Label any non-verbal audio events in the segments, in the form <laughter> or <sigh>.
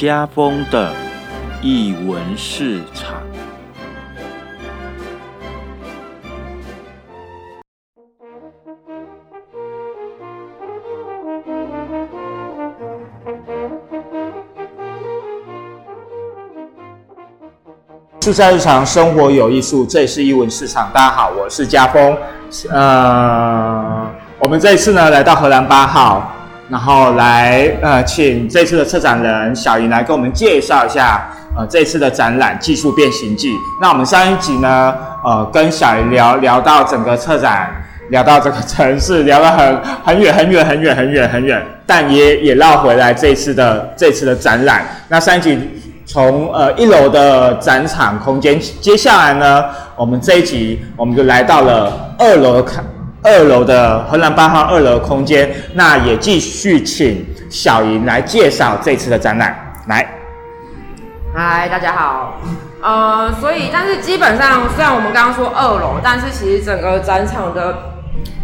家风的译文市场。住在日常生活有艺术，这里是艺文市场。大家好，我是家峰。呃，我们这一次呢来到荷兰八号，然后来呃请这次的策展人小莹来跟我们介绍一下呃这次的展览《技术变形记》。那我们上一集呢呃跟小莹聊聊到整个策展，聊到这个城市，聊了很很远很远很远很远很远，但也也绕回来这次的这次的展览。那上一集。从呃一楼的展场空间，接下来呢，我们这一集我们就来到了二楼看二楼的荷兰八号二楼空间，那也继续请小莹来介绍这次的展览。来，嗨，大家好。呃，所以但是基本上，虽然我们刚刚说二楼，但是其实整个展场的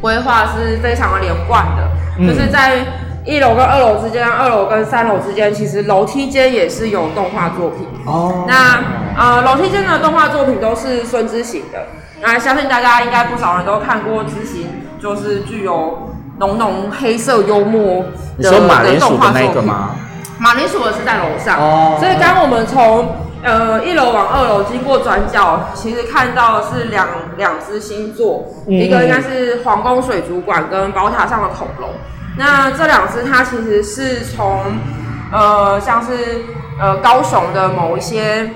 规划是非常的连贯的，就是在。一楼跟二楼之间，二楼跟三楼之间，其实楼梯间也是有动画作品。哦。那呃，楼梯间的动画作品都是孙之行的。那相信大家应该不少人都看过之行，就是具有浓浓黑色幽默的的动画作品。马铃薯的是在楼上。哦。所以刚我们从呃一楼往二楼经过转角，其实看到是两两只星座，一个应该是皇宫水族馆跟宝塔上的恐龙。那这两只它其实是从，呃，像是呃高雄的某一些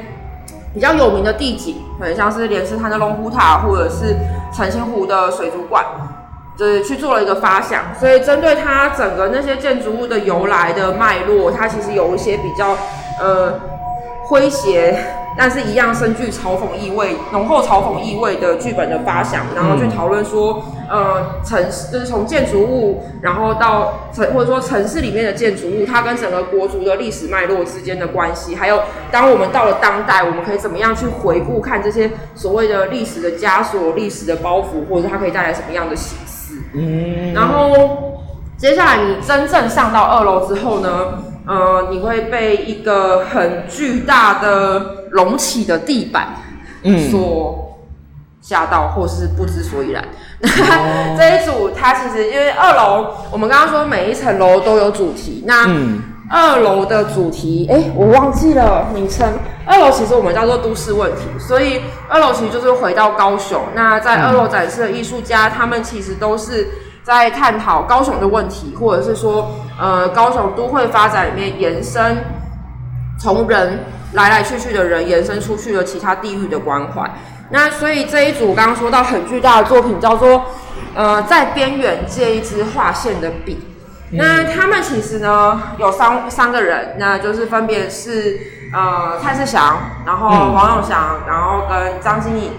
比较有名的地景，很像是莲池潭的龙虎塔，或者是澄清湖的水族馆，就是去做了一个发想。所以针对它整个那些建筑物的由来的脉络，它其实有一些比较呃诙谐。但是，一样深具嘲讽意味、浓厚嘲讽意味的剧本的发想，然后去讨论说，呃，城市就是从建筑物，然后到城或者说城市里面的建筑物，它跟整个国族的历史脉络之间的关系，还有当我们到了当代，我们可以怎么样去回顾看这些所谓的历史的枷锁、历史的包袱，或者它可以带来什么样的形式？嗯，然后接下来你真正上到二楼之后呢？呃，你会被一个很巨大的隆起的地板所吓到，或是不知所以然。<laughs> 这一组它其实因为二楼，我们刚刚说每一层楼都有主题。那二楼的主题，哎，我忘记了名称。二楼其实我们叫做都市问题，所以二楼其实就是回到高雄。那在二楼展示的艺术家，他们其实都是。在探讨高雄的问题，或者是说，呃，高雄都会发展里面延伸，从人来来去去的人延伸出去的其他地域的关怀。那所以这一组刚刚说到很巨大的作品叫做，呃，在边缘借一支划线的笔。那他们其实呢有三三个人，那就是分别是呃蔡世祥，然后王永祥，然后跟张经颖。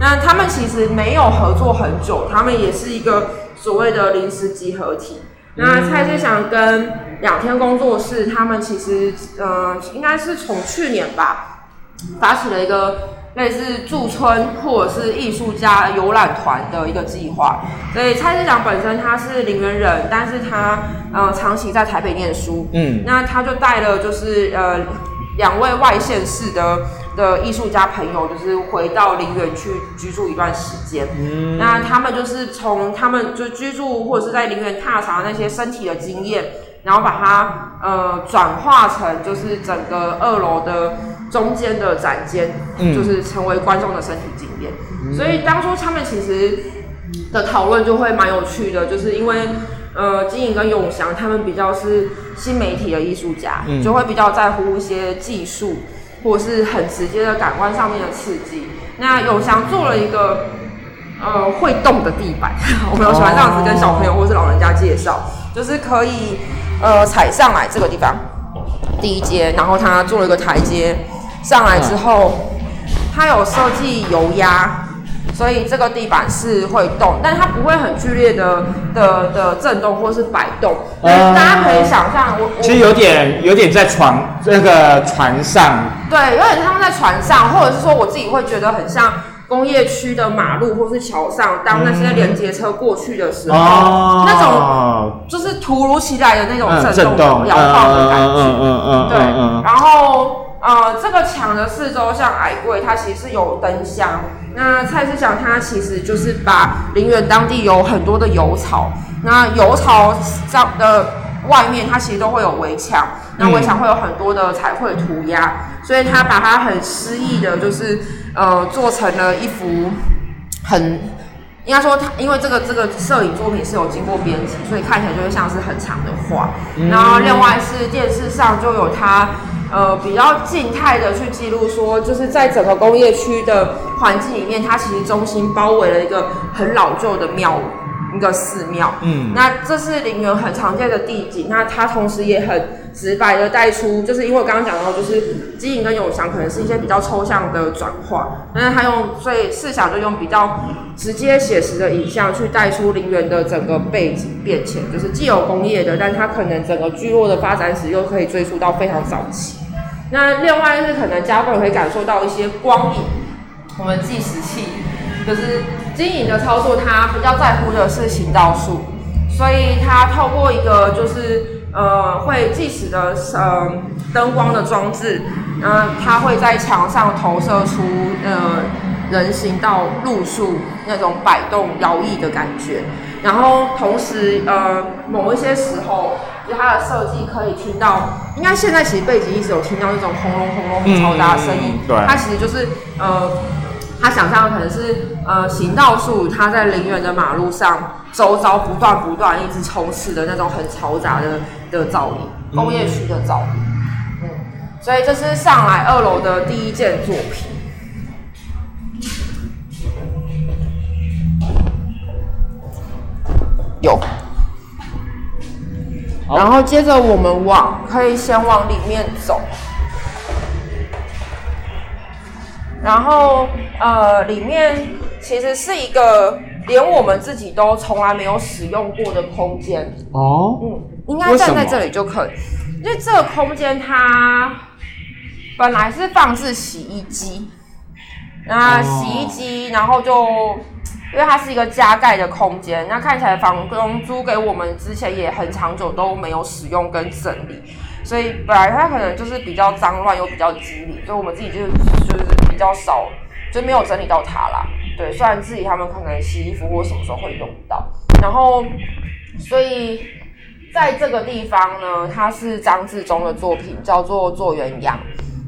那他们其实没有合作很久，他们也是一个。所谓的临时集合体，那蔡志祥跟两天工作室，他们其实呃，应该是从去年吧，发起了一个类似驻村或者是艺术家游览团的一个计划。所以蔡市长本身他是林园人，但是他呃长期在台北念书，嗯，那他就带了就是呃两位外县市的。的艺术家朋友就是回到陵园去居住一段时间，嗯那他们就是从他们就居住或者是在陵园踏查那些身体的经验，然后把它呃转化成就是整个二楼的中间的展间，就是成为观众的身体经验。所以当初他们其实的讨论就会蛮有趣的，就是因为呃金颖跟永祥他们比较是新媒体的艺术家，就会比较在乎一些技术。或是很直接的感官上面的刺激。那永祥做了一个呃会动的地板，<laughs> 我们有喜欢这样子跟小朋友或是老人家介绍，就是可以呃踩上来这个地方第一阶，然后他做了一个台阶上来之后，它有设计油压。所以这个地板是会动，但它不会很剧烈的的的震动或是摆动。大家可以想象，我其实有点有点在船那个船上，对，有点像在船上，或者是说我自己会觉得很像工业区的马路或是桥上，当那些连接车过去的时候，哦，那种就是突如其来的那种嗯震动、摇晃的感觉。嗯嗯嗯对嗯嗯，然后呃，这个墙的四周像矮柜，它其实是有灯箱。那蔡司祥他其实就是把林园当地有很多的油槽，那油槽上的外面它其实都会有围墙，那围墙会有很多的彩绘涂鸦，所以他把它很诗意的，就是呃做成了一幅很。应该说，它因为这个这个摄影作品是有经过编辑，所以看起来就会像是很长的画。然后另外是电视上就有它呃比较静态的去记录说，就是在整个工业区的环境里面，它其实中心包围了一个很老旧的庙宇。一个寺庙。嗯那这是陵园很常见的地景，那它同时也很直白的带出，就是因为我刚刚讲到，就是基影跟永祥可能是一些比较抽象的转化，但是他用所以四小就用比较直接写实的影像去带出陵园的整个背景变迁，就是既有工业的，但它可能整个聚落的发展史又可以追溯到非常早期。那另外是可能加分会感受到一些光影，我们计时器就是经营的操作，它比较在乎的是行道树，所以它透过一个就是呃会计时的呃灯光的装置，那它会在墙上投射出呃人行道路树那种摆动摇曳的感觉，然后同时呃某一些时候，就它的设计可以听到，应该现在其实背景一直有听到那种轰隆轰隆很嘈杂的声音。嗯，对。它其实就是呃。他想象的可能是呃行道树，它在陵园的马路上周遭不断不断一直充斥的那种很嘈杂的的噪音，工业区的噪音。嗯，所以这是上来二楼的第一件作品。有，然后接着我们往可以先往里面走。然后呃，里面其实是一个连我们自己都从来没有使用过的空间。哦，嗯，应该站在这里就可以，因为这个空间它本来是放置洗衣机，那洗衣机，然后就因为它是一个加盖的空间，那看起来房东租给我们之前也很长久都没有使用跟整理，所以本来它可能就是比较脏乱又比较机灵，所以我们自己就就是比较少，就没有整理到它啦。对，虽然自己他们可能洗衣服或什么时候会用到，然后所以在这个地方呢，它是张志忠的作品，叫做《做鸳鸯》。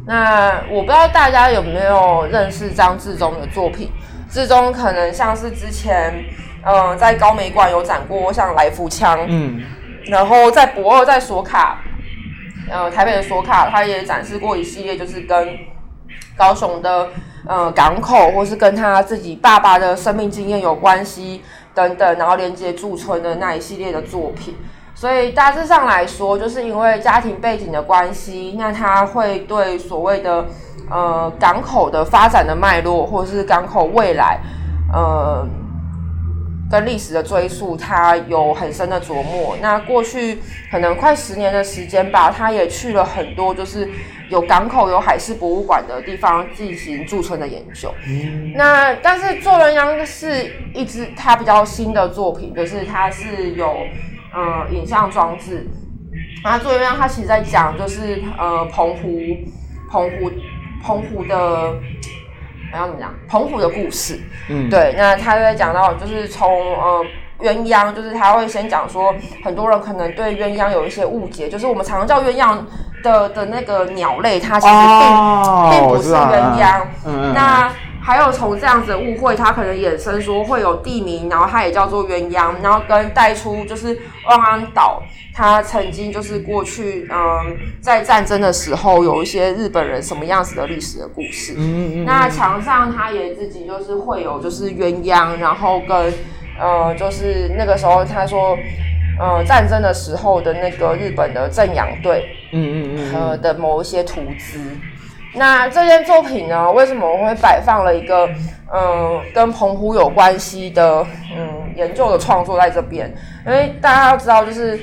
那我不知道大家有没有认识张志忠的作品？志忠可能像是之前，呃，在高美馆有展过像来福枪，嗯，然后在博二在索卡，呃，台北的索卡，他也展示过一系列，就是跟高雄的呃港口，或是跟他自己爸爸的生命经验有关系等等，然后连接驻村的那一系列的作品。所以大致上来说，就是因为家庭背景的关系，那他会对所谓的呃港口的发展的脉络，或是港口未来，呃。跟历史的追溯，他有很深的琢磨。那过去可能快十年的时间吧，他也去了很多就是有港口、有海事博物馆的地方进行驻村的研究。那但是《做人鸯》是一支他比较新的作品，就是它是有呃影像装置。那《做人鸯》它其实在讲就是呃澎湖、澎湖、澎湖的。我要怎么讲？澎湖的故事，嗯，对，那他就在讲到就是从呃鸳鸯，就是他会先讲说，很多人可能对鸳鸯有一些误解，就是我们常常叫鸳鸯的的那个鸟类，它其实并、哦并不是鸳鸯。那还有从这样子的误会，它可能衍生说会有地名，然后它也叫做鸳鸯，然后跟带出就是万安岛，它曾经就是过去嗯在战争的时候有一些日本人什么样子的历史的故事。嗯嗯那墙上他也自己就是会有就是鸳鸯，然后跟呃就是那个时候他说呃战争的时候的那个日本的正洋队嗯嗯呃的某一些图资。那这件作品呢，为什么我会摆放了一个嗯跟澎湖有关系的嗯研究的创作在这边？因为大家要知道就是。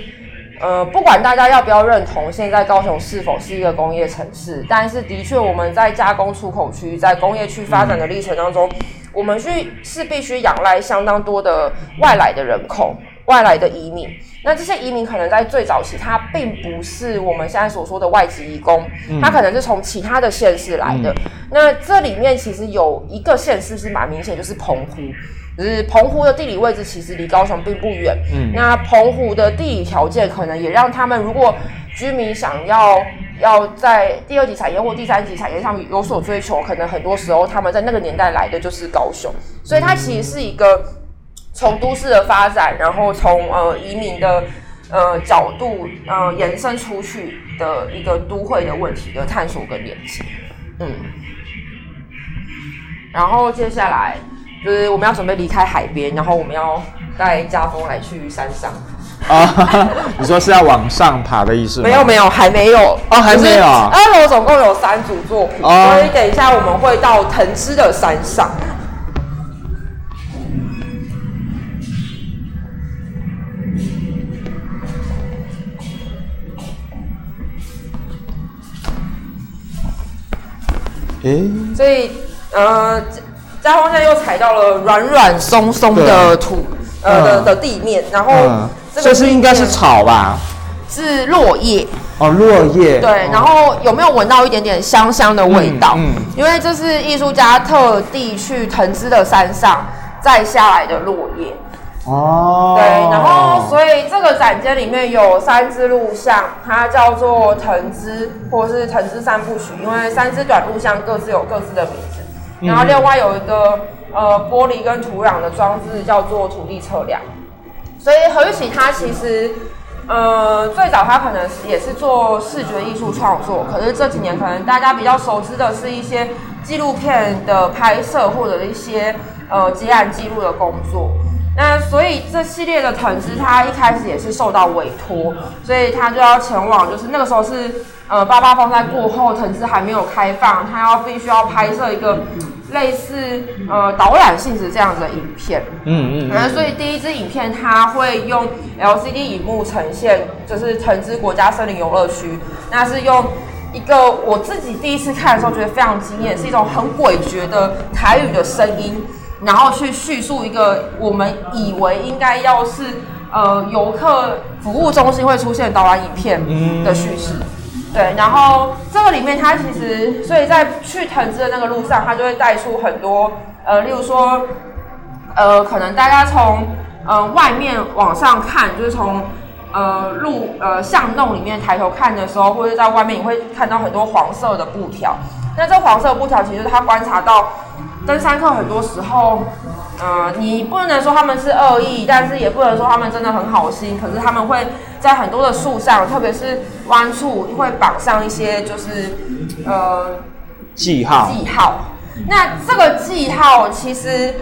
呃，不管大家要不要认同现在高雄是否是一个工业城市，但是的确我们在加工出口区、在工业区发展的历程当中，我们去是必须仰赖相当多的外来的人口、外来的移民。那这些移民可能在最早期，他并不是我们现在所说的外籍移工，他可能是从其他的县市来的。那这里面其实有一个县市是蛮明显，就是澎湖。就是澎湖的地理位置其实离高雄并不远。嗯，那澎湖的地理条件可能也让他们，如果居民想要要在第二级产业或第三级产业上有所追求，可能很多时候他们在那个年代来的就是高雄，所以它其实是一个从都市的发展，然后从呃移民的呃角度呃延伸出去的一个都会的问题的探索跟连接。嗯，然后接下来。就是我们要准备离开海边，然后我们要带家风来去山上。啊，<laughs> 你说是要往上爬的意思吗？没有没有，还没有哦，还没有。二楼总共有三组作品，所以等一下我们会到藤枝的山上。诶，所以呃。家风现在又踩到了软软松松的土，呃的的地面，然后这是应该是草吧？是落叶哦，落叶。对，然后有没有闻到一点点香香的味道？嗯，因为这是艺术家特地去藤枝的山上摘下来的落叶。哦，对，然后所以这个展间里面有三支录像，它叫做藤枝或是藤枝三部曲，因为三支短录像各自有各自的名字。然后另外有一个呃玻璃跟土壤的装置叫做土地测量，所以何玉琪他其实呃最早他可能也是做视觉艺术创作，可是这几年可能大家比较熟知的是一些纪录片的拍摄或者一些呃结案记录的工作。那所以这系列的藤枝他一开始也是受到委托，所以他就要前往，就是那个时候是。呃，八八风灾过后，藤枝还没有开放，他要必须要拍摄一个类似呃导览性质这样子的影片。嗯嗯。然后，所以第一支影片它会用 LCD 荧幕呈现，就是藤枝国家森林游乐区。那是用一个我自己第一次看的时候觉得非常惊艳，是一种很诡谲的台语的声音，然后去叙述一个我们以为应该要是呃游客服务中心会出现导览影片的叙事。对，然后这个里面它其实，所以在去藤枝的那个路上，它就会带出很多，呃，例如说，呃，可能大家从呃外面往上看，就是从呃路呃巷弄里面抬头看的时候，或者在外面你会看到很多黄色的布条。那这黄色布条其实他观察到登山客很多时候。呃，你不能说他们是恶意，但是也不能说他们真的很好心。可是他们会在很多的树上，特别是弯处，会绑上一些就是呃记号。记号。那这个记号其实。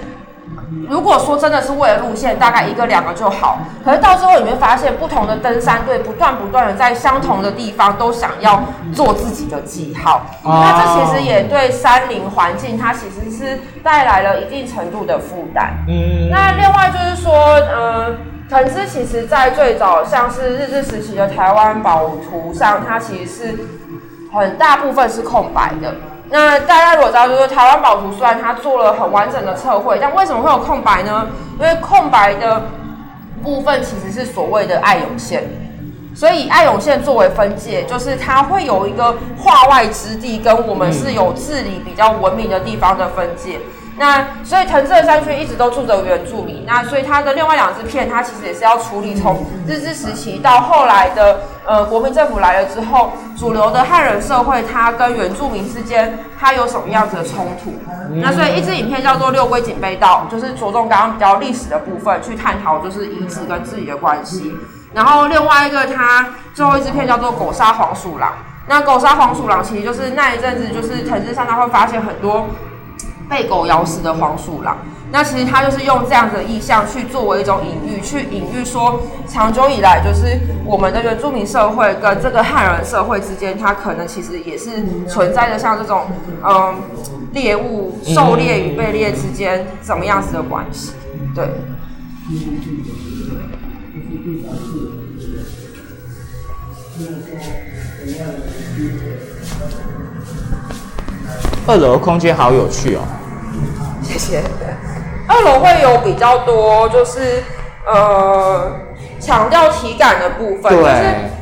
如果说真的是为了路线，大概一个两个就好。可是到最后你会发现，不同的登山队不断不断的在相同的地方都想要做自己的记号。那这其实也对山林环境，它其实是带来了一定程度的负担。嗯。那另外就是说，呃，藤枝其实在最早像是日治时期的台湾宝图上，它其实是很大部分是空白的。那大家如果知道，就是台湾宝图虽然它做了很完整的测绘，但为什么会有空白呢？因为空白的部分其实是所谓的爱永线，所以爱永线作为分界，就是它会有一个画外之地，跟我们是有治理比较文明的地方的分界。那所以藤色山区一直都住着原住民，那所以它的另外两支片，它其实也是要处理从日治时期到后来的呃国民政府来了之后，主流的汉人社会它跟原住民之间它有什么样子的冲突？那所以一支影片叫做六龟警备道，就是着重刚刚比较历史的部分去探讨就是遗址跟自己的关系。然后另外一个它最后一支片叫做狗杀黄鼠狼，那狗杀黄鼠狼其实就是那一阵子就是藤枝上他会发现很多。被狗咬死的黄鼠狼，那其实他就是用这样的意象去作为一种隐喻，去隐喻说，长久以来就是我们的原住民社会跟这个汉人社会之间，它可能其实也是存在着像这种嗯猎物狩猎与被猎之间怎么样子的关系，对。二楼空间好有趣哦。谢谢。二楼会有比较多，就是呃强调体感的部分，就是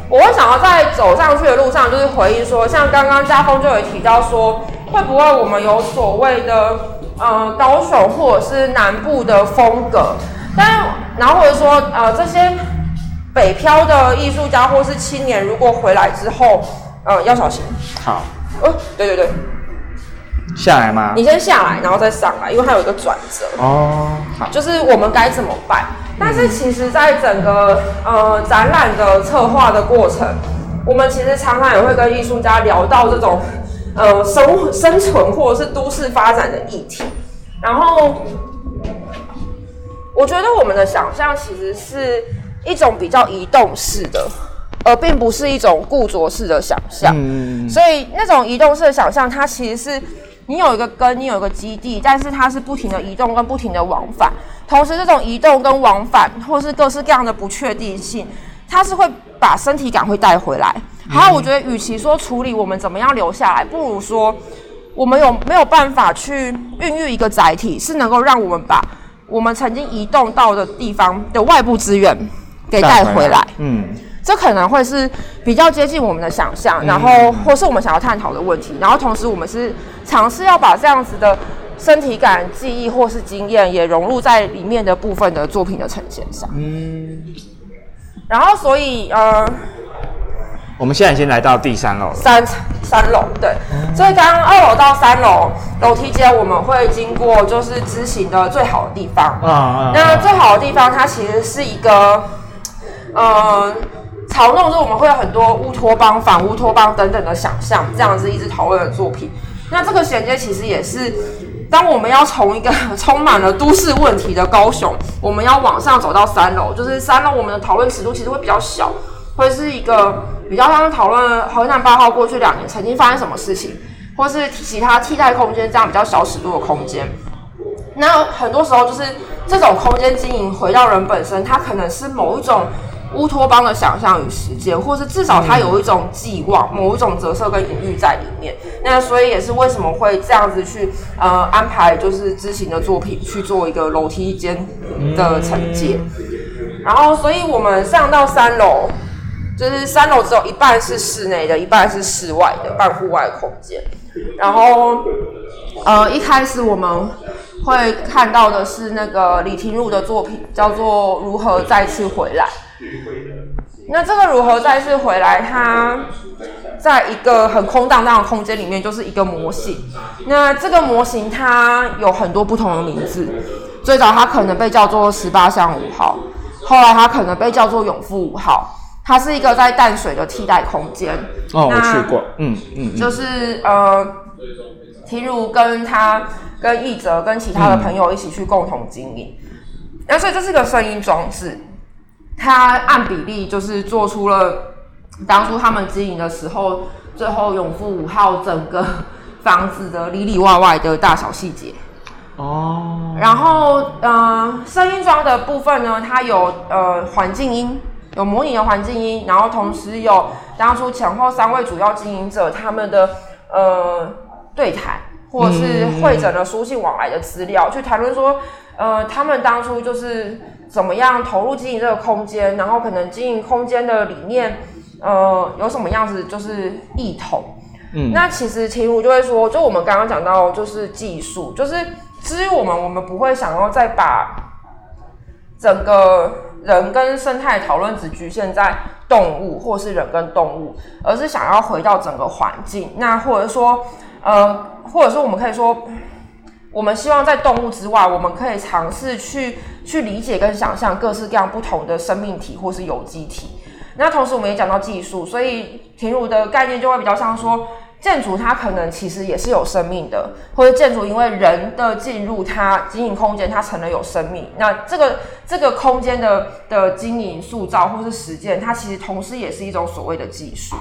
我会想要在走上去的路上，就是回忆说，像刚刚家峰就有提到说，会不会我们有所谓的呃高雄或者是南部的风格，但然后或者说呃这些北漂的艺术家或是青年，如果回来之后，呃要小心。好。哦，对对对。下来吗？你先下来，然后再上来，因为它有一个转折。哦，好，就是我们该怎么办？但是其实，在整个呃展览的策划的过程，我们其实常常也会跟艺术家聊到这种呃生生存或者是都市发展的议题。然后，我觉得我们的想象其实是一种比较移动式的。而并不是一种固着式的想象，嗯所以那种移动式的想象，它其实是你有一个根，你有一个基地，但是它是不停的移动跟不停的往返。同时，这种移动跟往返，或是各式各样的不确定性，它是会把身体感会带回来。还有，我觉得与其说处理我们怎么样留下来，不如说我们有没有办法去孕育一个载体，是能够让我们把我们曾经移动到的地方的外部资源给带回来。嗯。这可能会是比较接近我们的想象，然后或是我们想要探讨的问题，然后同时我们是尝试要把这样子的身体感、记忆或是经验也融入在里面的部分的作品的呈现上。嗯，然后所以呃，我们现在已经来到第三楼，三三楼对，所以刚刚二楼到三楼楼梯间我们会经过就是知行的最好的地方啊，那最好的地方它其实是一个嗯。嘲弄，就我们会有很多乌托邦、反乌托邦等等的想象，这样子一直讨论的作品。那这个衔接其实也是，当我们要从一个 <laughs> 充满了都市问题的高雄，我们要往上走到三楼，就是三楼我们的讨论尺度其实会比较小，会是一个比较像讨论河南八号过去两年曾经发生什么事情，或是其他替代空间这样比较小尺度的空间。那很多时候就是这种空间经营回到人本身，它可能是某一种。乌托邦的想象与实践，或是至少它有一种寄望，某一种折射跟隐喻在里面。那所以也是为什么会这样子去呃安排，就是知行的作品去做一个楼梯间的承接。然后，所以我们上到三楼，就是三楼只有一半是室内的，一半是室外的半户外空间。然后，呃，一开始我们会看到的是那个李廷儒的作品，叫做《如何再次回来》。那这个如何再次回来？它在一个很空荡荡的空间里面，就是一个模型。那这个模型它有很多不同的名字。最早它可能被叫做十八巷五号，后来它可能被叫做永富五号。它是一个在淡水的替代空间。哦，我去过。嗯嗯。就是呃，提如跟他、跟易哲、跟其他的朋友一起去共同经营。那所以这是个声音装置。他按比例就是做出了当初他们经营的时候，最后永富五号整个 <laughs> 房子的里里外外的大小细节。哦。然后，呃，声音装的部分呢，它有呃环境音，有模拟的环境音，然后同时有当初前后三位主要经营者他们的呃对谈，或者是会诊的书信往来的资料，去谈论说，呃，他们当初就是。怎么样投入经营这个空间？然后可能经营空间的理念，呃，有什么样子就是异同？嗯，那其实秦如就会说，就我们刚刚讲到，就是技术，就是至于我们，我们不会想要再把整个人跟生态讨论只局限在动物，或是人跟动物，而是想要回到整个环境。那或者说，呃，或者说我们可以说。我们希望在动物之外，我们可以尝试去去理解跟想象各式各样不同的生命体或是有机体。那同时我们也讲到技术，所以田如的概念就会比较像说，建筑它可能其实也是有生命的，或者建筑因为人的进入，它经营空间它成了有生命。那这个这个空间的的经营塑造或是实践，它其实同时也是一种所谓的技术。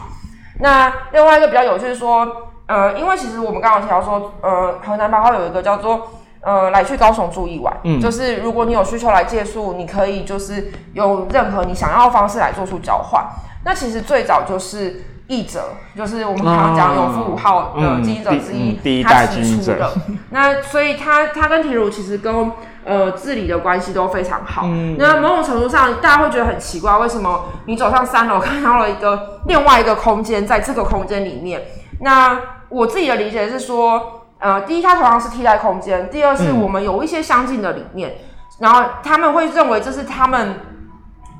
那另外一个比较有趣是说。呃，因为其实我们刚刚提到说，呃，河南八号有一个叫做呃来去高雄住一晚，嗯，就是如果你有需求来借宿，你可以就是用任何你想要的方式来做出交换。那其实最早就是。译者，就是我们常常讲永富五号的经营者之一，第一代经营者。<laughs> 那所以他他跟田如其实跟呃治理的关系都非常好。那某种程度上，大家会觉得很奇怪，为什么你走上三楼看到了一个另外一个空间，在这个空间里面？那我自己的理解是说，呃，第一，它同样是替代空间；第二，是我们有一些相近的理念，然后他们会认为这是他们。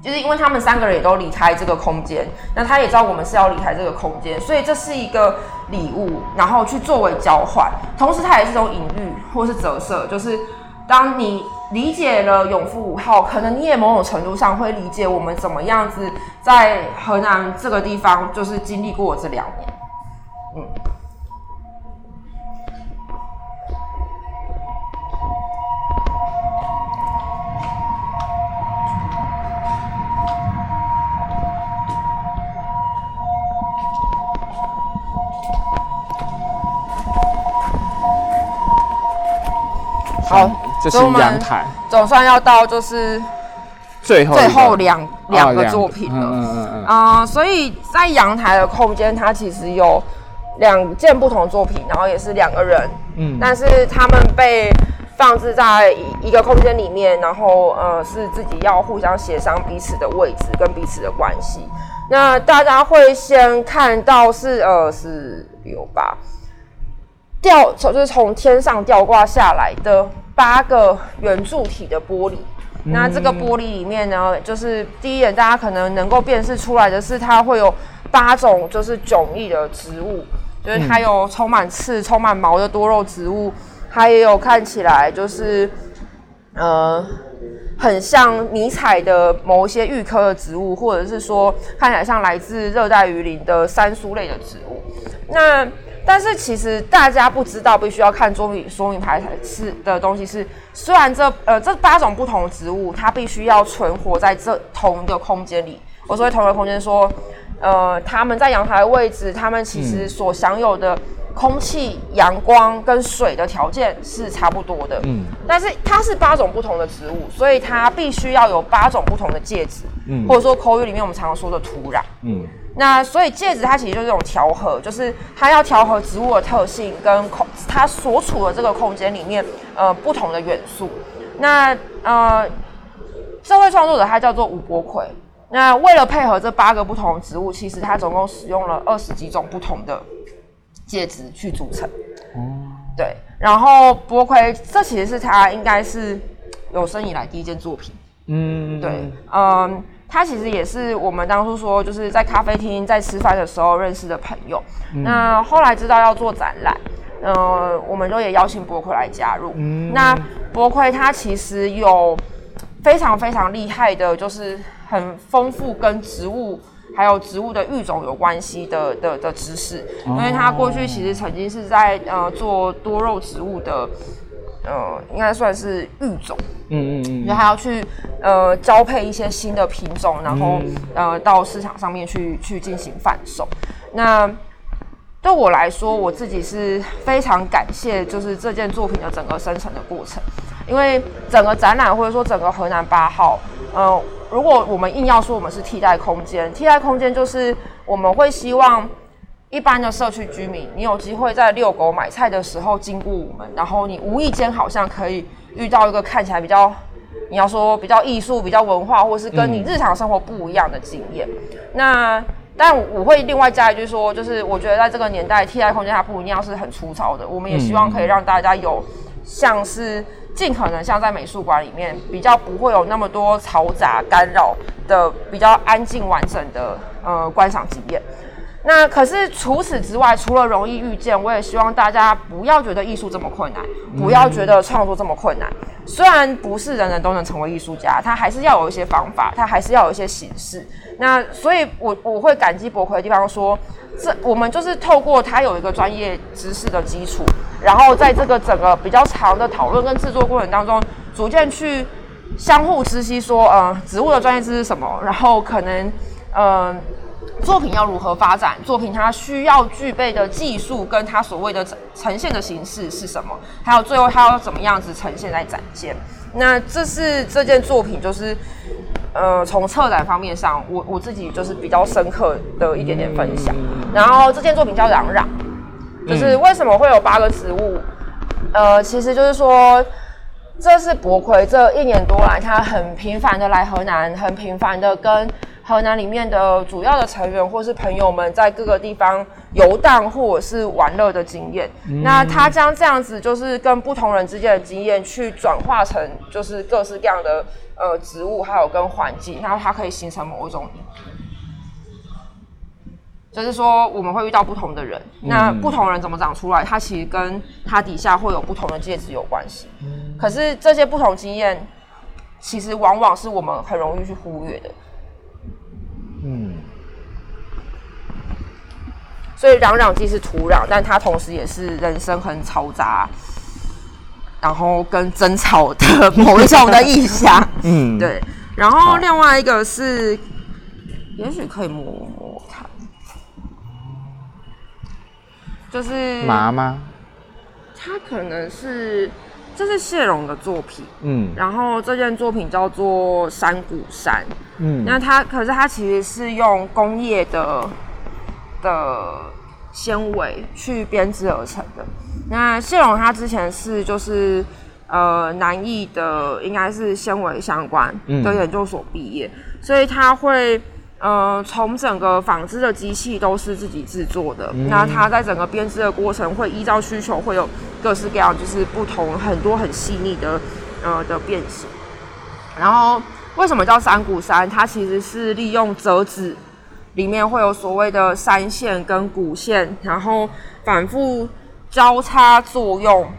就是因为他们三个人也都离开这个空间，那他也知道我们是要离开这个空间，所以这是一个礼物，然后去作为交换。同时，它也是一种隐喻或是折射，就是当你理解了永福五号，可能你也某种程度上会理解我们怎么样子在河南这个地方，就是经历过这两年，嗯。好，这是阳台，总算要到就是最后最后两两个作品了。嗯嗯嗯啊，所以在阳台的空间，它其实有两件不同作品，然后也是两个人。嗯，但是他们被放置在一个空间里面，然后呃是自己要互相协商彼此的位置跟彼此的关系。那大家会先看到是呃是有吧？吊就是从天上吊挂下来的八个圆柱体的玻璃，那这个玻璃里面呢，就是第一眼大家可能能够辨识出来的是，它会有八种就是迥异的植物，就是它有充满刺、充满毛的多肉植物，它也有看起来就是呃很像迷彩的某一些玉科的植物，或者是说看起来像来自热带雨林的杉树类的植物，那。但是其实大家不知道，必须要看说明说明牌才是的东西是，虽然这呃这八种不同的植物，它必须要存活在这同一个空间里。我说在同一个空间，说呃他们在阳台的位置，他们其实所享有的空气、阳光跟水的条件是差不多的。嗯。但是它是八种不同的植物，所以它必须要有八种不同的介质。嗯。或者说口语里面我们常常说的土壤。嗯。那所以戒指它其实就是这种调和，就是它要调和植物的特性跟空它所处的这个空间里面呃不同的元素。那呃这位创作者他叫做吴伯奎。那为了配合这八个不同的植物，其实它总共使用了二十几种不同的介质去组成。哦。对，然后伯奎这其实是他应该是有生以来第一件作品。嗯。对，嗯。他其实也是我们当初说就是在咖啡厅在吃饭的时候认识的朋友。那后来知道要做展览，呃，我们就也邀请博奎来加入。嗯那博奎他其实有非常非常厉害的，就是很丰富跟植物还有植物的育种有关系的的的知识，因为他过去其实曾经是在呃做多肉植物的。呃，应该算是育种，嗯嗯嗯，就还要去呃交配一些新的品种，然后呃到市场上面去去进行贩售。那对我来说，我自己是非常感谢，就是这件作品的整个生成的过程，因为整个展览或者说整个河南八号，呃，如果我们硬要说我们是替代空间，替代空间就是我们会希望。一般的社区居民，你有机会在遛狗买菜的时候经过我们，然后你无意间好像可以遇到一个看起来比较，你要说比较艺术、比较文化，或是跟你日常生活不一样的经验。那但我会另外加一句说，就是我觉得在这个年代，替代空间它不一定要是很粗糙的，我们也希望可以让大家有像是尽可能像在美术馆里面比较不会有那么多嘈杂干扰的比较安静完整的呃观赏经验。那可是除此之外，除了容易遇见，我也希望大家不要觉得艺术这么困难，不要觉得创作这么困难。虽然不是人人都能成为艺术家，他还是要有一些方法，他还是要有一些形式。那所以，我我会感激博奎的地方说，这我们就是透过他有一个专业知识的基础，然后在这个整个比较长的讨论跟制作过程当中，逐渐去相互知悉，说呃，植物的专业知识什么，然后可能嗯。作品要如何发展？作品它需要具备的技术，跟它所谓的呈呈现的形式是什么？还有最后它要怎么样子呈现在展现？那这是这件作品，就是呃，从策展方面上，我我自己就是比较深刻的一点点分享。然后这件作品叫《嚷嚷》，就是为什么会有八个植物？呃，其实就是说，这是博奎这一年多来，他很频繁的来河南，很频繁的跟河南里面的主要的成员或是朋友们在各个地方游荡或者是玩乐的经验。那他将这样子就是跟不同人之间的经验去转化成就是各式各样的呃植物，还有跟环境，然后它可以形成某一种。就是说，我们会遇到不同的人，那不同人怎么长出来？它其实跟它底下会有不同的介质有关系。可是这些不同经验，其实往往是我们很容易去忽略的。嗯。所以嚷嚷既是土壤，但它同时也是人生很嘈杂，然后跟争吵的 <laughs> 某一种的意象。嗯，<laughs> 对。然后另外一个是，也许可以摸摸看。就是麻吗？它可能是，这是谢荣的作品，嗯，然后这件作品叫做山谷山，嗯，那它可是它其实是用工业的的纤维去编织而成的。那谢荣他之前是就是呃南艺的，应该是纤维相关的研究所毕业，所以他会。呃，从整个纺织的机器都是自己制作的，那它在整个编织的过程会依照需求会有各式各样，就是不同很多很细腻的呃的变形。然后为什么叫三股山？它其实是利用折纸里面会有所谓的三线跟骨线，然后反复交叉作用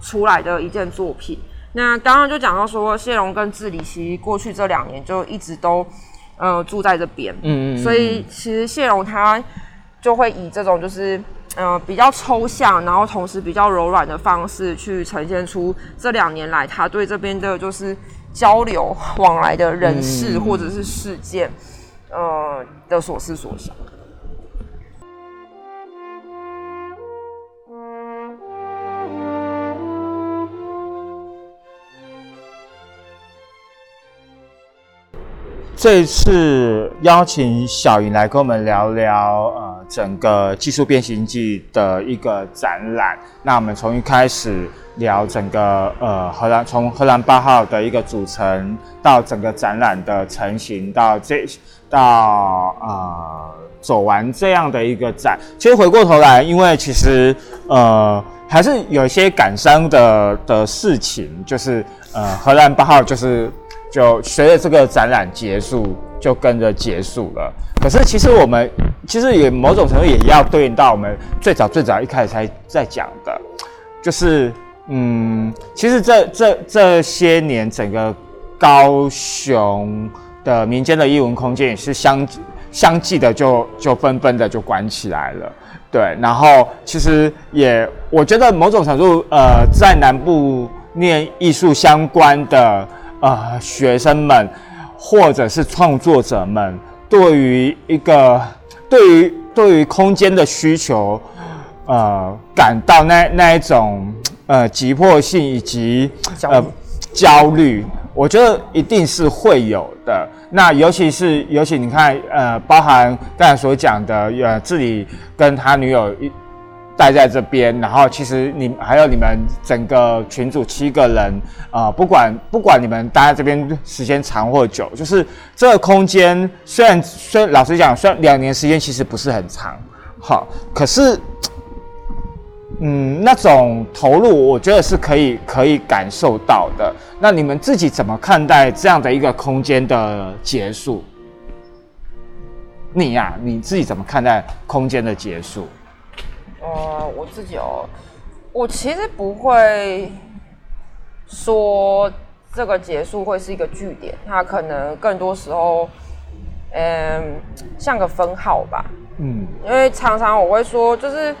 出来的一件作品。那刚刚就讲到说，谢龙跟治理其实过去这两年就一直都。呃，住在这边，嗯嗯，所以其实谢荣他就会以这种就是呃比较抽象，然后同时比较柔软的方式去呈现出这两年来他对这边的就是交流往来的人事或者是事件，呃的所思所想。这次邀请小云来跟我们聊聊，呃，整个技术变形记的一个展览。那我们从一开始聊整个，呃，荷兰从荷兰八号的一个组成，到整个展览的成型，到这到呃走完这样的一个展。其实回过头来，因为其实呃还是有一些感伤的的事情，就是呃荷兰八号就是。就随着这个展览结束，就跟着结束了。可是其实我们其实也某种程度也要对应到我们最早最早一开始才在讲的，就是嗯，其实这这这些年整个高雄的民间的艺文空间也是相相继的就就纷纷的就关起来了。对，然后其实也我觉得某种程度呃，在南部念艺术相关的。呃，学生们或者是创作者们，对于一个对于对于空间的需求，呃，感到那那一种呃急迫性以及呃焦虑，我觉得一定是会有的。那尤其是尤其你看，呃，包含刚才所讲的，呃，自己跟他女友一。待在这边，然后其实你还有你们整个群组七个人啊，不管不管你们待在这边时间长或久，就是这个空间虽然虽老实讲，虽然两年时间其实不是很长，好，可是嗯，那种投入我觉得是可以可以感受到的。那你们自己怎么看待这样的一个空间的结束？你呀，你自己怎么看待空间的结束？呃，我自己哦，我其实不会说这个结束会是一个据点，它可能更多时候，嗯，像个分号吧。嗯，因为常常我会说，就是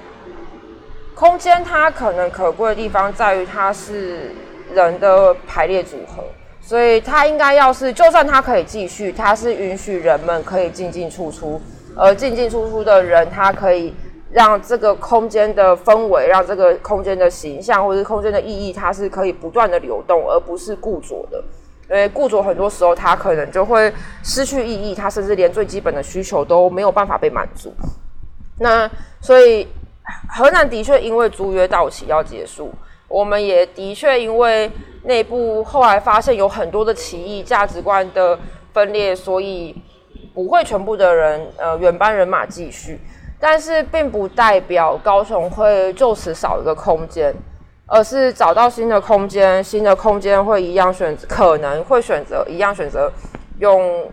空间它可能可贵的地方在于它是人的排列组合，所以它应该要是，就算它可以继续，它是允许人们可以进进出出，而进进出出的人，他可以。让这个空间的氛围，让这个空间的形象，或者空间的意义，它是可以不断的流动，而不是固着的。因为固着很多时候它可能就会失去意义，它甚至连最基本的需求都没有办法被满足。那所以河南的确因为租约到期要结束，我们也的确因为内部后来发现有很多的歧义、价值观的分裂，所以不会全部的人呃原班人马继续。但是并不代表高雄会就此少一个空间，而是找到新的空间，新的空间会一样选择，可能会选择一样选择用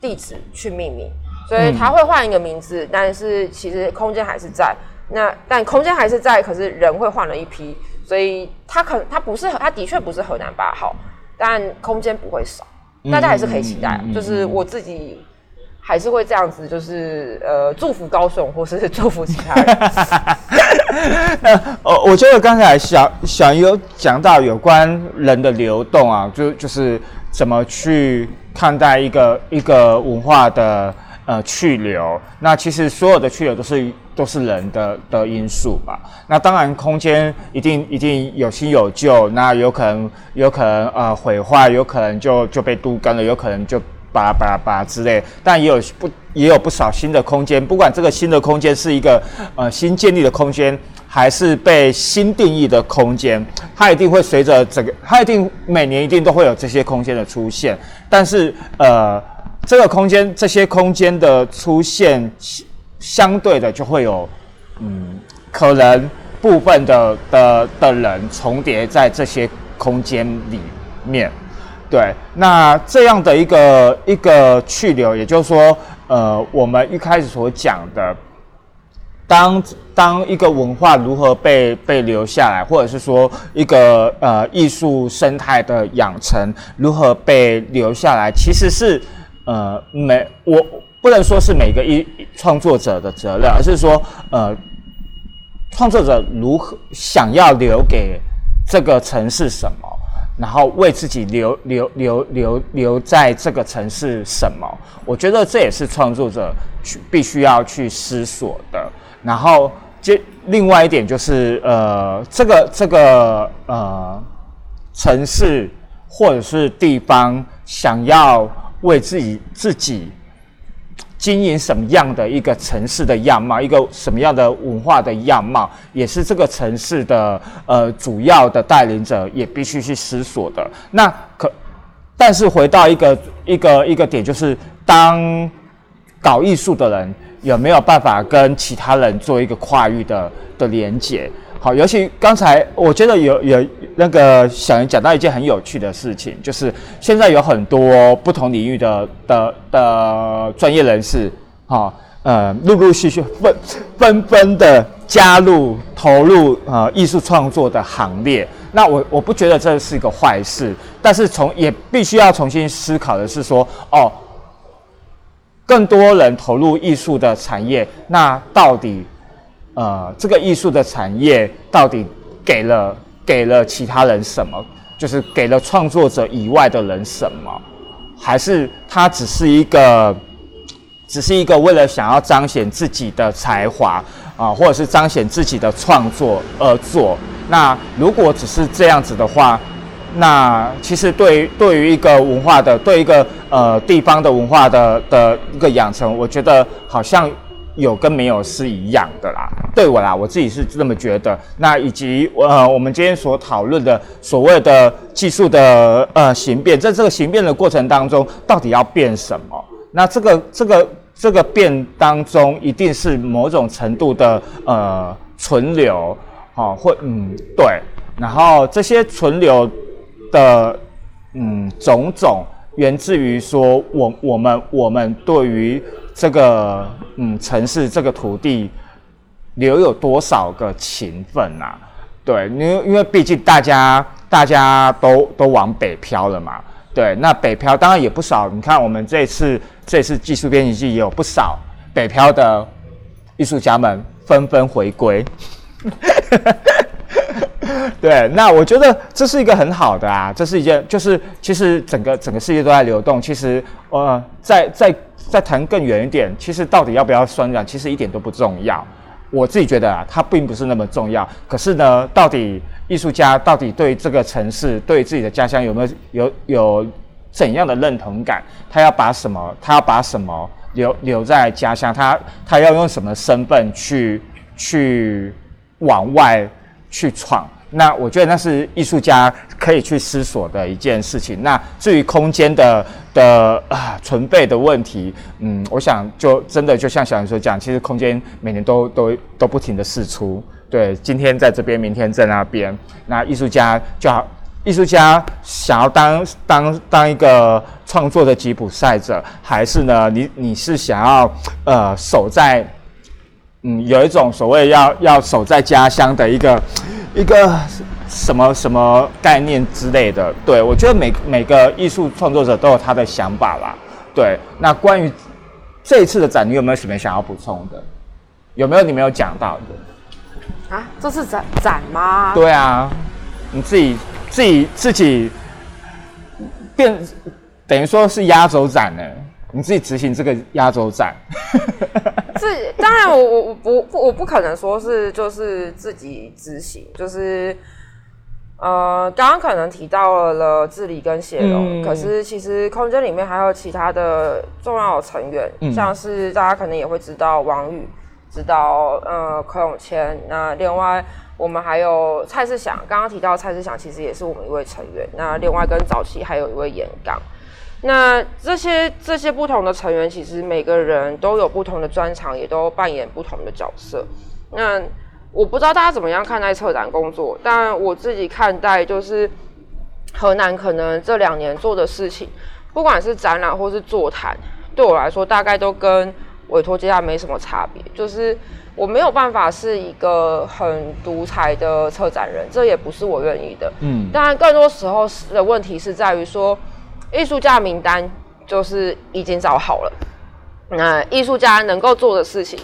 地址去命名，所以他会换一个名字，但是其实空间还是在。那但空间还是在，可是人会换了一批，所以他可他不是他的确不是河南八号，但空间不会少，大家还是可以期待。就是我自己。还是会这样子，就是呃，祝福高雄，或是 <laughs> 祝福其他人。<laughs> 呃，我觉得刚才小小有讲到有关人的流动啊，就就是怎么去看待一个一个文化的呃去留。那其实所有的去留都是都是人的的因素吧。那当然，空间一定一定有新有旧，那有可能有可能呃毁坏，有可能就就被都干了，有可能就。巴拉巴拉巴拉之类，但也有不也有不少新的空间。不管这个新的空间是一个呃新建立的空间，还是被新定义的空间，它一定会随着整个，它一定每年一定都会有这些空间的出现。但是呃，这个空间这些空间的出现，相对的就会有嗯，可能部分的的的人重叠在这些空间里面。对，那这样的一个一个去留，也就是说，呃，我们一开始所讲的，当当一个文化如何被被留下来，或者是说一个呃艺术生态的养成如何被留下来，其实是呃每我不能说是每个一创作者的责任，而是说呃创作者如何想要留给这个城市什么。然后为自己留留留留留在这个城市什么？我觉得这也是创作者去必须要去思索的。然后，接另外一点就是，呃，这个这个呃城市或者是地方想要为自己自己。经营什么样的一个城市的样貌，一个什么样的文化的样貌，也是这个城市的呃主要的带领者也必须去思索的。那可，但是回到一个一个一个点，就是当搞艺术的人有没有办法跟其他人做一个跨域的的连接？好，尤其刚才我觉得有有那个小人讲到一件很有趣的事情，就是现在有很多不同领域的的的专业人士，哈，呃，陆陆续续纷纷纷的加入投入呃艺术创作的行列。那我我不觉得这是一个坏事，但是从也必须要重新思考的是说，哦，更多人投入艺术的产业，那到底？呃，这个艺术的产业到底给了给了其他人什么？就是给了创作者以外的人什么？还是他只是一个，只是一个为了想要彰显自己的才华啊，或者是彰显自己的创作而做？那如果只是这样子的话，那其实对对于一个文化的，对一个呃地方的文化的的一个养成，我觉得好像。有跟没有是一样的啦，对我啦，我自己是这么觉得。那以及呃，我们今天所讨论的所谓的技术的呃形变，在这个形变的过程当中，到底要变什么？那这个这个这个变当中，一定是某种程度的呃存留，好，或嗯对，然后这些存留的嗯种种，源自于说我我们我们对于。这个嗯，城市这个土地留有多少个情分啊？对，因为因为毕竟大家大家都都往北漂了嘛。对，那北漂当然也不少。你看我们这次这次技术编辑季也有不少北漂的艺术家们纷纷回归。<laughs> <laughs> 对，那我觉得这是一个很好的啊，这是一件就是其实整个整个世界都在流动。其实呃，在在。在谈更远一点，其实到底要不要酸染，其实一点都不重要。我自己觉得啊，它并不是那么重要。可是呢，到底艺术家到底对这个城市、对自己的家乡有没有有有怎样的认同感，他要把什么，他要把什么留留在家乡，他他要用什么身份去去往外去闯。那我觉得那是艺术家可以去思索的一件事情。那至于空间的的啊存备的问题，嗯，我想就真的就像小杨所讲，其实空间每年都都都不停的试出。对，今天在这边，明天在那边。那艺术家就好，艺术家想要当当当一个创作的吉普赛者，还是呢？你你是想要呃守在嗯有一种所谓要要守在家乡的一个。一个什么什么概念之类的，对我觉得每每个艺术创作者都有他的想法啦。对，那关于这一次的展，你有没有什么想要补充的？有没有你没有讲到的？啊，这是展展吗？对啊，你自己自己自己变，等于说是压轴展呢。你自己执行这个压轴展，是当然，我我我不不我不可能说是就是自己执行，就是呃，刚刚可能提到了治理跟写龙，可是其实空间里面还有其他的重要成员，像是大家可能也会知道王宇，知道呃柯永谦，那另外我们还有蔡志祥，刚刚提到蔡志祥其实也是我们一位成员，那另外跟早期还有一位严刚。那这些这些不同的成员，其实每个人都有不同的专长，也都扮演不同的角色。那我不知道大家怎么样看待策展工作，但我自己看待就是河南可能这两年做的事情，不管是展览或是座谈，对我来说大概都跟委托接下没什么差别。就是我没有办法是一个很独裁的策展人，这也不是我愿意的。嗯，当然更多时候的问题是在于说。艺术家名单就是已经找好了，那艺术家能够做的事情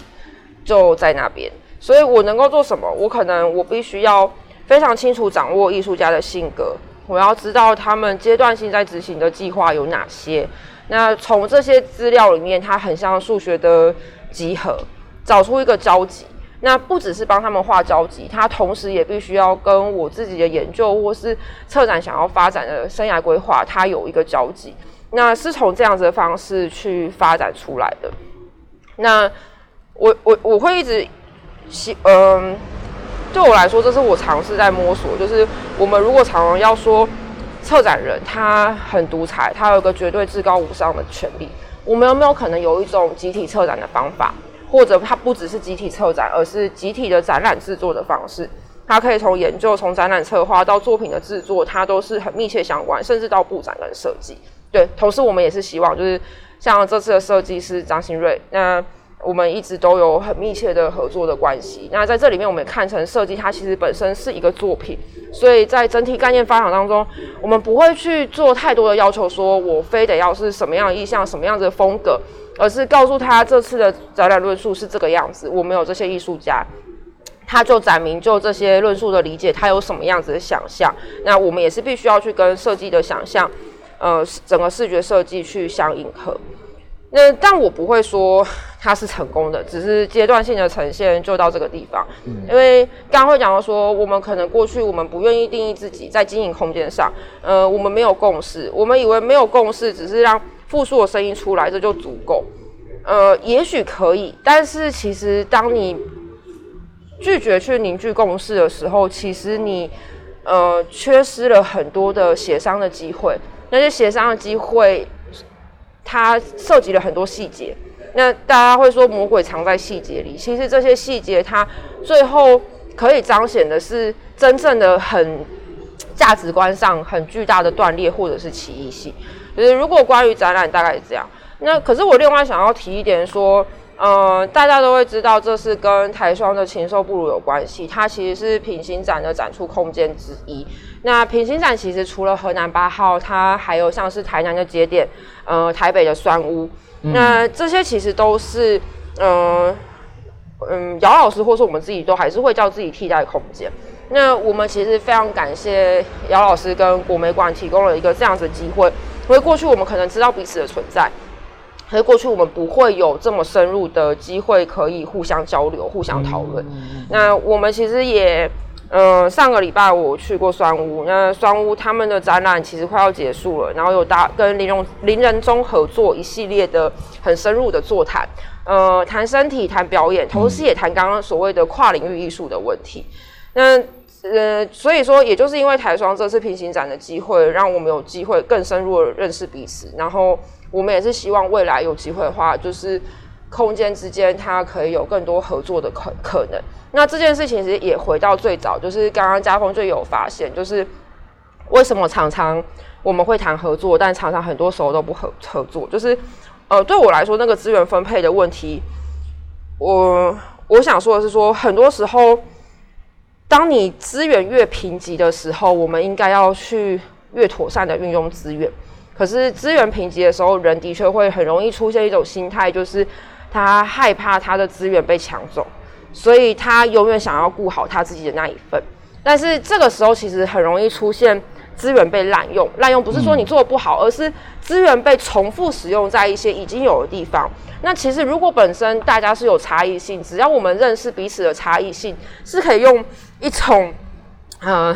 就在那边，所以我能够做什么？我可能我必须要非常清楚掌握艺术家的性格，我要知道他们阶段性在执行的计划有哪些。那从这些资料里面，它很像数学的集合，找出一个交集。那不只是帮他们画交集，他同时也必须要跟我自己的研究或是策展想要发展的生涯规划，它有一个交集。那是从这样子的方式去发展出来的。那我我我会一直希嗯，对我来说，这是我尝试在摸索。就是我们如果常常要说策展人他很独裁，他有一个绝对至高无上的权利，我们有没有可能有一种集体策展的方法？或者它不只是集体策展，而是集体的展览制作的方式。它可以从研究、从展览策划到作品的制作，它都是很密切相关，甚至到布展跟设计。对，同时我们也是希望，就是像这次的设计师张新瑞，那我们一直都有很密切的合作的关系。那在这里面，我们也看成设计它其实本身是一个作品，所以在整体概念发展当中，我们不会去做太多的要求，说我非得要是什么样的意向、什么样子的风格。而是告诉他这次的展览论述是这个样子，我们有这些艺术家，他就展明就这些论述的理解，他有什么样子的想象，那我们也是必须要去跟设计的想象，呃，整个视觉设计去相应合。那但我不会说它是成功的，只是阶段性的呈现就到这个地方。因为刚刚会讲到说，我们可能过去我们不愿意定义自己在经营空间上，呃，我们没有共识，我们以为没有共识，只是让。复述的声音出来，这就足够。呃，也许可以，但是其实当你拒绝去凝聚共识的时候，其实你呃缺失了很多的协商的机会。那些协商的机会，它涉及了很多细节。那大家会说魔鬼藏在细节里，其实这些细节它最后可以彰显的是真正的很价值观上很巨大的断裂，或者是歧义性。就是如果关于展览大概是这样，那可是我另外想要提一点说，呃，大家都会知道这是跟台双的禽兽不如有关系，它其实是平行展的展出空间之一。那平行展其实除了河南八号，它还有像是台南的节点，呃，台北的酸屋，那这些其实都是，嗯嗯，姚老师或是我们自己都还是会叫自己替代空间。那我们其实非常感谢姚老师跟国美馆提供了一个这样子的机会。因为过去我们可能知道彼此的存在，可是过去我们不会有这么深入的机会可以互相交流、互相讨论。那我们其实也呃，上个礼拜我去过双屋，那双屋他们的展览其实快要结束了，然后有大跟林荣林仁忠合作一系列的很深入的座谈，呃，谈身体，谈表演，同时也谈刚刚所谓的跨领域艺术的问题。那呃，所以说，也就是因为台双这次平行展的机会，让我们有机会更深入的认识彼此。然后，我们也是希望未来有机会的话，就是空间之间它可以有更多合作的可可能。那这件事情其实也回到最早，就是刚刚家峰就有发现，就是为什么常常我们会谈合作，但常常很多时候都不合合作。就是呃，对我来说，那个资源分配的问题，我我想说的是，说很多时候。当你资源越贫瘠的时候，我们应该要去越妥善的运用资源。可是资源贫瘠的时候，人的确会很容易出现一种心态，就是他害怕他的资源被抢走，所以他永远想要顾好他自己的那一份。但是这个时候，其实很容易出现资源被滥用。滥用不是说你做的不好，而是资源被重复使用在一些已经有的地方。那其实如果本身大家是有差异性，只要我们认识彼此的差异性，是可以用。一种，呃，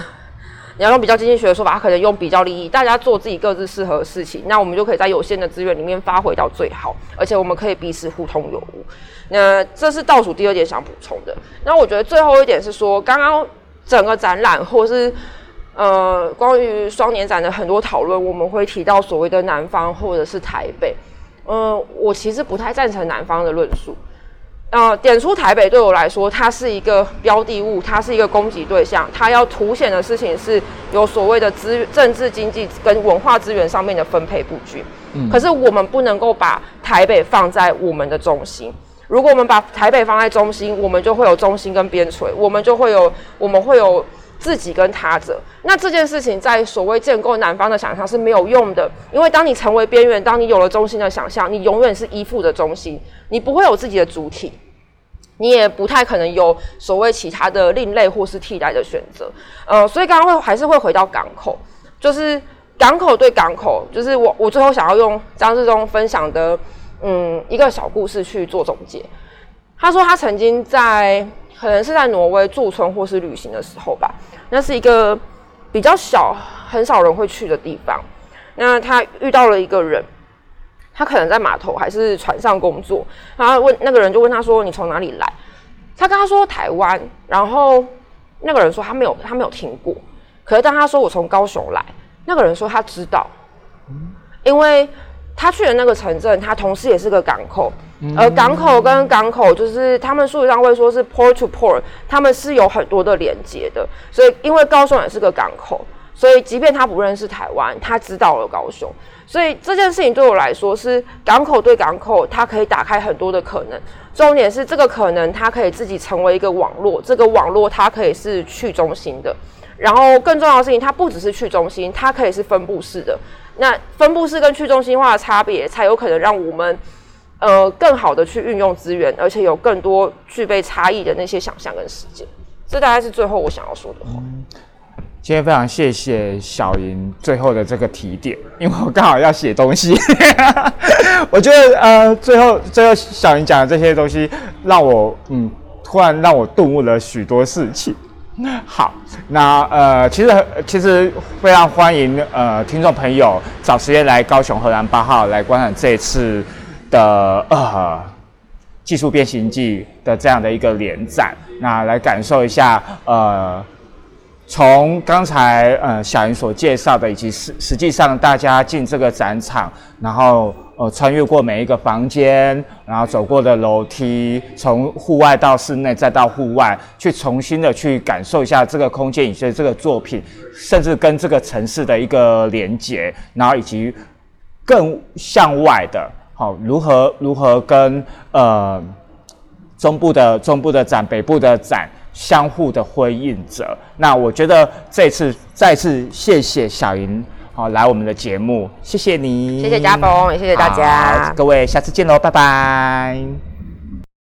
你要用比较经济学的说法，他可能用比较利益，大家做自己各自适合的事情，那我们就可以在有限的资源里面发挥到最好，而且我们可以彼此互通有无。那这是倒数第二点想补充的。那我觉得最后一点是说，刚刚整个展览或是呃关于双年展的很多讨论，我们会提到所谓的南方或者是台北。嗯，我其实不太赞成南方的论述。呃，点出台北对我来说，它是一个标的物，它是一个攻击对象。它要凸显的事情是有所谓的资政治、经济跟文化资源上面的分配布局。嗯，可是我们不能够把台北放在我们的中心。如果我们把台北放在中心，我们就会有中心跟边陲，我们就会有我们会有自己跟他者。那这件事情在所谓建构南方的想象是没有用的，因为当你成为边缘，当你有了中心的想象，你永远是依附的中心，你不会有自己的主体。你也不太可能有所谓其他的另类或是替代的选择，呃，所以刚刚会还是会回到港口，就是港口对港口，就是我我最后想要用张志忠分享的嗯一个小故事去做总结。他说他曾经在可能是在挪威驻村或是旅行的时候吧，那是一个比较小很少人会去的地方，那他遇到了一个人。他可能在码头还是船上工作，然后问那个人就问他说：“你从哪里来？”他跟他说：“台湾。”然后那个人说：“他没有，他没有听过。”可是当他说我从高雄来，那个人说他知道，因为他去的那个城镇，他同时也是个港口，而港口跟港口就是他们术语上会说是 port to port，他们是有很多的连接的。所以因为高雄也是个港口，所以即便他不认识台湾，他知道了高雄。所以这件事情对我来说是港口对港口，它可以打开很多的可能。重点是这个可能，它可以自己成为一个网络。这个网络它可以是去中心的，然后更重要的事情，它不只是去中心，它可以是分布式的。那分布式跟去中心化的差别，才有可能让我们呃更好的去运用资源，而且有更多具备差异的那些想象跟实践。这大概是最后我想要说的话。今天非常谢谢小莹最后的这个提点，因为我刚好要写东西。我觉得呃，最后最后小莹讲的这些东西，让我嗯，突然让我顿悟了许多事情。好，那呃，其实其实非常欢迎呃听众朋友找时间来高雄荷兰八号来观赏这一次的呃技术变形记的这样的一个联展，那来感受一下呃。从刚才呃小云所介绍的，以及实实际上大家进这个展场，然后呃穿越过每一个房间，然后走过的楼梯，从户外到室内，再到户外，去重新的去感受一下这个空间以及这个作品，甚至跟这个城市的一个连接，然后以及更向外的，好如何如何跟呃中部的中部的展，北部的展。相互的辉映着。那我觉得这次再次谢谢小莹好来我们的节目，谢谢你，谢谢嘉峰，也谢谢大家，各位下次见喽，拜拜。